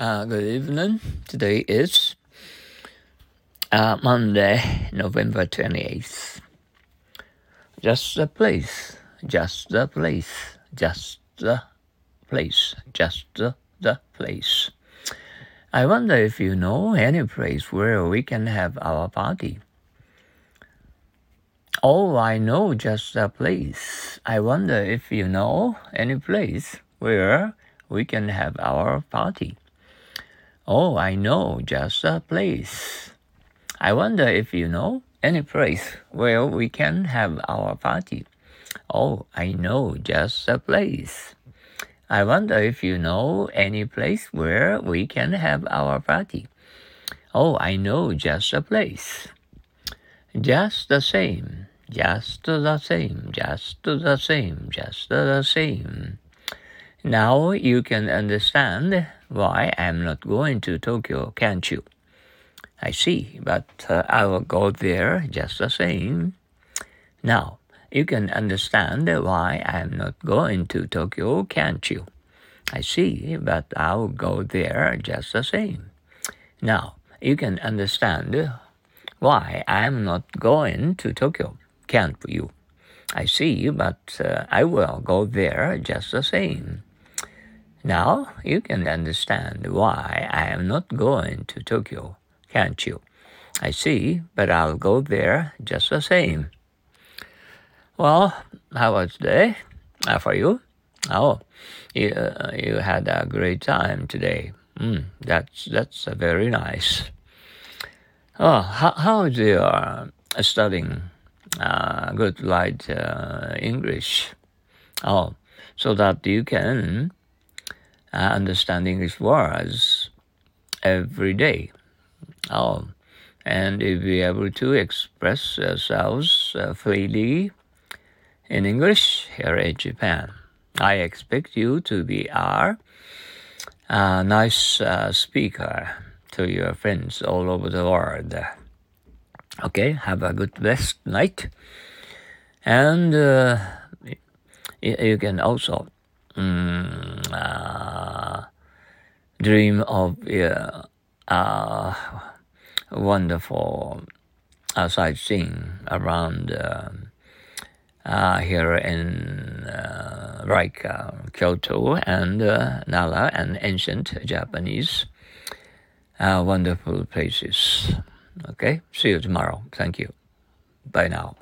Uh, good evening. Today is uh, Monday, November 28th. Just the place, just the place, just the place, just the, the place. I wonder if you know any place where we can have our party. Oh, I know just the place. I wonder if you know any place where we can have our party. Oh, I know just a place. I wonder if you know any place where we can have our party. Oh, I know just a place. I wonder if you know any place where we can have our party. Oh, I know just a place. Just the same, just the same, just the same, just the same. Now you can understand why I'm not going to Tokyo, can't you? I see, but uh, I will go there just the same. Now you can understand why I'm not going to Tokyo, can't you? I see, but I'll go there just the same. Now you can understand why I'm not going to Tokyo, can't you? I see, but uh, I will go there just the same. Now you can understand why I am not going to Tokyo, can't you? I see, but I'll go there just the same. Well, how was today uh, for you? Oh, you, uh, you had a great time today. Mm, that's that's uh, very nice. Oh, how, how is your studying uh, good light uh, English? Oh, so that you can uh, understanding English words every day. Oh, and if we are able to express ourselves uh, freely in English here in Japan, I expect you to be our uh, nice uh, speaker to your friends all over the world. Okay, have a good blessed night, and uh, you can also um, dream of uh, uh, wonderful uh, sightseeing around uh, here in like uh, Kyoto and uh, Nara and ancient Japanese uh, wonderful places. Okay, see you tomorrow. Thank you. Bye now.